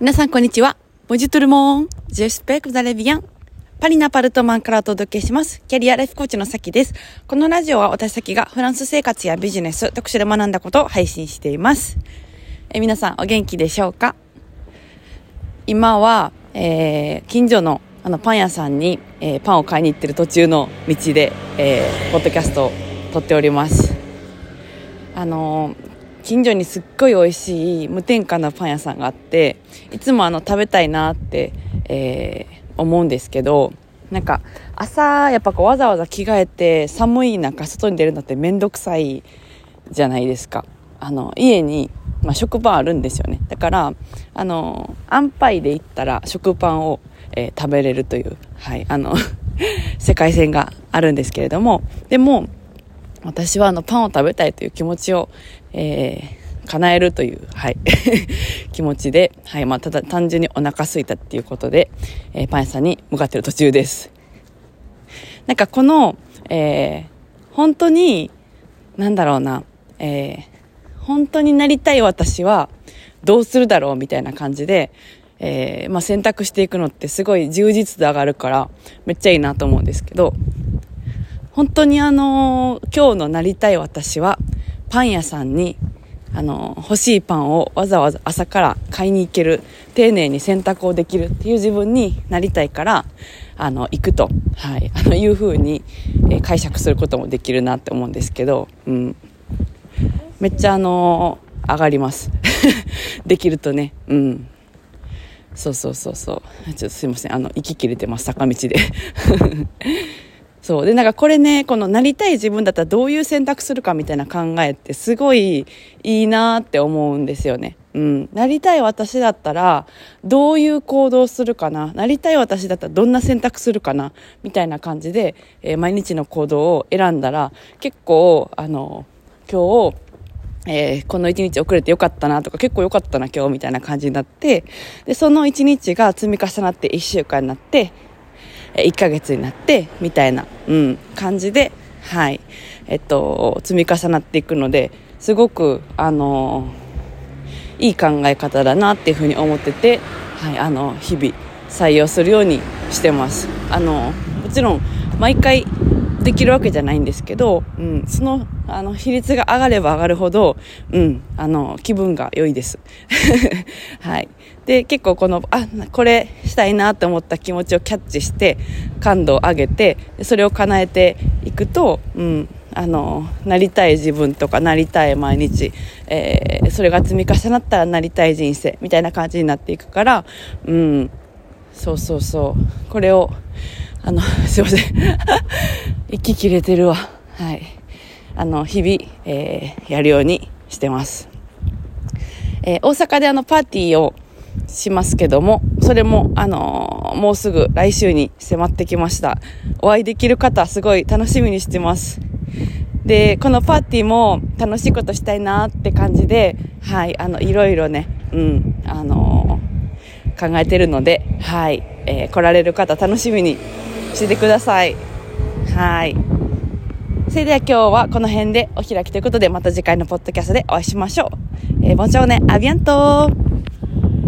皆さん、こんにちは。ボジトルモーン。ジェスペクザレビアン。パリナパルトマンからお届けします。キャリアライフコーチのさきです。このラジオは私さきがフランス生活やビジネス、特殊で学んだことを配信しています。え皆さん、お元気でしょうか？今は、えー、近所のあのパン屋さんに、えー、パンを買いに行ってる途中の道で、えー、ポッドキャストを撮っております。あのー近所にすっごい美味しい無添加なパン屋さんがあっていつもあの食べたいなって、えー、思うんですけどなんか朝やっぱこうわざわざ着替えて寒い中外に出るのって面倒くさいじゃないですか。あの家に、まあ、食パンあるんですよね。だからあの安牌で行ったら食パンを、えー、食べれるというはいあの 世界線があるんですけれども。でも私はあのパンを食べたいという気持ちを、えー、叶えるという、はい、気持ちで、はい、まあ、ただ単純にお腹空いたっていうことで、えー、パン屋さんに向かってる途中です。なんかこの、えー、本当に、なんだろうな、えー、本当になりたい私はどうするだろうみたいな感じで、えー、まあ、選択していくのってすごい充実度上がるからめっちゃいいなと思うんですけど、本当にあの今日のなりたい私はパン屋さんにあの欲しいパンをわざわざ朝から買いに行ける丁寧に選択をできるっていう自分になりたいからあの行くと、はい、あのいうふうに、え解釈することもできるなって思うんですけど、うん、めっちゃあの上がります。できるとね。うん。そうそうそうそう。ちょっとすいません。あの息切れてます。坂道で。そう。で、なんかこれね、このなりたい自分だったらどういう選択するかみたいな考えってすごいいいなって思うんですよね。うん。なりたい私だったらどういう行動するかな？なりたい私だったらどんな選択するかな？みたいな感じで、えー、毎日の行動を選んだら結構、あの、今日、えー、この一日遅れてよかったなとか結構よかったな今日みたいな感じになってでその一日が積み重なって1週間になって1ヶ月になってみたいな、うん、感じで、はい、えっと、積み重なっていくので、すごく、あのいい考え方だなっていうふうに思ってて、はい、あの、日々採用するようにしてます。あの、もちろん、毎回できるわけじゃないんですけど、うん、その、あの、比率が上がれば上がるほど、うん、あの、気分が良いです。はい。で、結構この、あ、これしたいなって思った気持ちをキャッチして、感度を上げて、それを叶えていくと、うん、あの、なりたい自分とかなりたい毎日、えー、それが積み重なったらなりたい人生みたいな感じになっていくから、うん、そうそうそう。これを、あの、すいません。息切れてるわ。はい。あの、日々、えー、やるようにしてます。えー、大阪であの、パーティーをしますけども、それも、あのー、もうすぐ来週に迫ってきました。お会いできる方、すごい楽しみにしてます。で、このパーティーも楽しいことしたいなって感じで、はい、あの、いろいろね、うん、あのー、考えてるので、はい、えー、来られる方楽しみにしててください。はい。それでは今日はこの辺でお開きということで、また次回のポッドキャストでお会いしましょう。えー、ボンジョーネ、アビアント